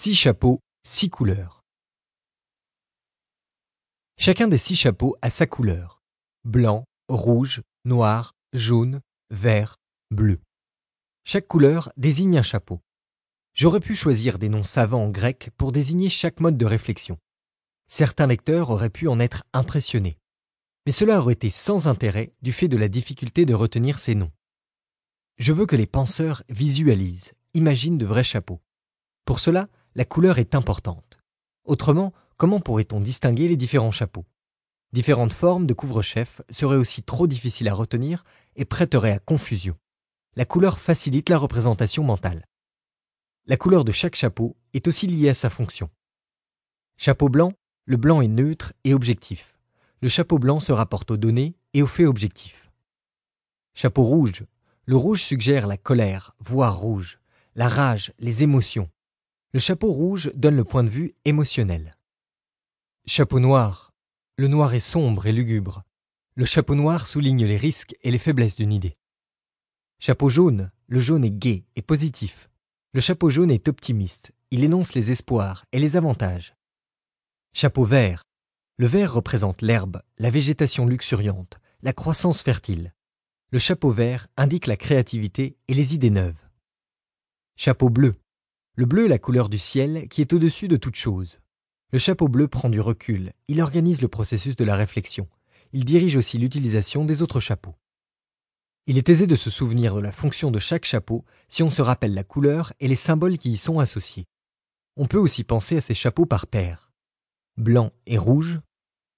Six chapeaux, six couleurs. Chacun des six chapeaux a sa couleur. Blanc, rouge, noir, jaune, vert, bleu. Chaque couleur désigne un chapeau. J'aurais pu choisir des noms savants en grec pour désigner chaque mode de réflexion. Certains lecteurs auraient pu en être impressionnés. Mais cela aurait été sans intérêt du fait de la difficulté de retenir ces noms. Je veux que les penseurs visualisent, imaginent de vrais chapeaux. Pour cela, la couleur est importante. Autrement, comment pourrait-on distinguer les différents chapeaux? Différentes formes de couvre-chef seraient aussi trop difficiles à retenir et prêteraient à confusion. La couleur facilite la représentation mentale. La couleur de chaque chapeau est aussi liée à sa fonction. Chapeau blanc, le blanc est neutre et objectif. Le chapeau blanc se rapporte aux données et aux faits objectifs. Chapeau rouge, le rouge suggère la colère, voire rouge, la rage, les émotions. Le chapeau rouge donne le point de vue émotionnel. Chapeau noir, le noir est sombre et lugubre. Le chapeau noir souligne les risques et les faiblesses d'une idée. Chapeau jaune, le jaune est gai et positif. Le chapeau jaune est optimiste, il énonce les espoirs et les avantages. Chapeau vert. Le vert représente l'herbe, la végétation luxuriante, la croissance fertile. Le chapeau vert indique la créativité et les idées neuves. Chapeau bleu. Le bleu est la couleur du ciel qui est au-dessus de toute chose. Le chapeau bleu prend du recul, il organise le processus de la réflexion. Il dirige aussi l'utilisation des autres chapeaux. Il est aisé de se souvenir de la fonction de chaque chapeau si on se rappelle la couleur et les symboles qui y sont associés. On peut aussi penser à ces chapeaux par paires. Blanc et rouge,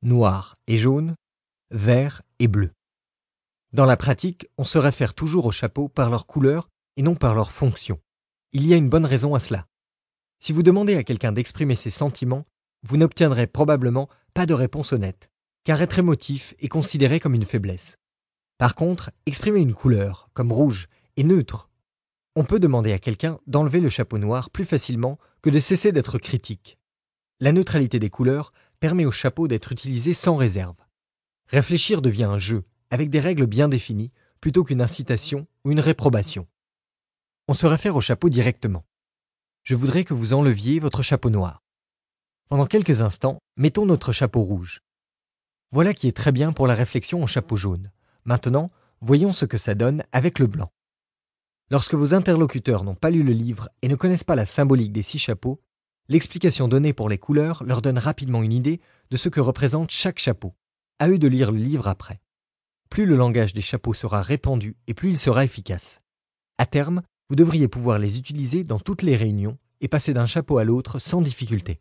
noir et jaune, vert et bleu. Dans la pratique, on se réfère toujours aux chapeaux par leur couleur et non par leur fonction. Il y a une bonne raison à cela. Si vous demandez à quelqu'un d'exprimer ses sentiments, vous n'obtiendrez probablement pas de réponse honnête, car être émotif est considéré comme une faiblesse. Par contre, exprimer une couleur, comme rouge, est neutre. On peut demander à quelqu'un d'enlever le chapeau noir plus facilement que de cesser d'être critique. La neutralité des couleurs permet au chapeau d'être utilisé sans réserve. Réfléchir devient un jeu, avec des règles bien définies, plutôt qu'une incitation ou une réprobation. On se réfère au chapeau directement. Je voudrais que vous enleviez votre chapeau noir. Pendant quelques instants, mettons notre chapeau rouge. Voilà qui est très bien pour la réflexion en chapeau jaune. Maintenant, voyons ce que ça donne avec le blanc. Lorsque vos interlocuteurs n'ont pas lu le livre et ne connaissent pas la symbolique des six chapeaux, l'explication donnée pour les couleurs leur donne rapidement une idée de ce que représente chaque chapeau. À eux de lire le livre après. Plus le langage des chapeaux sera répandu et plus il sera efficace. À terme, vous devriez pouvoir les utiliser dans toutes les réunions et passer d'un chapeau à l'autre sans difficulté.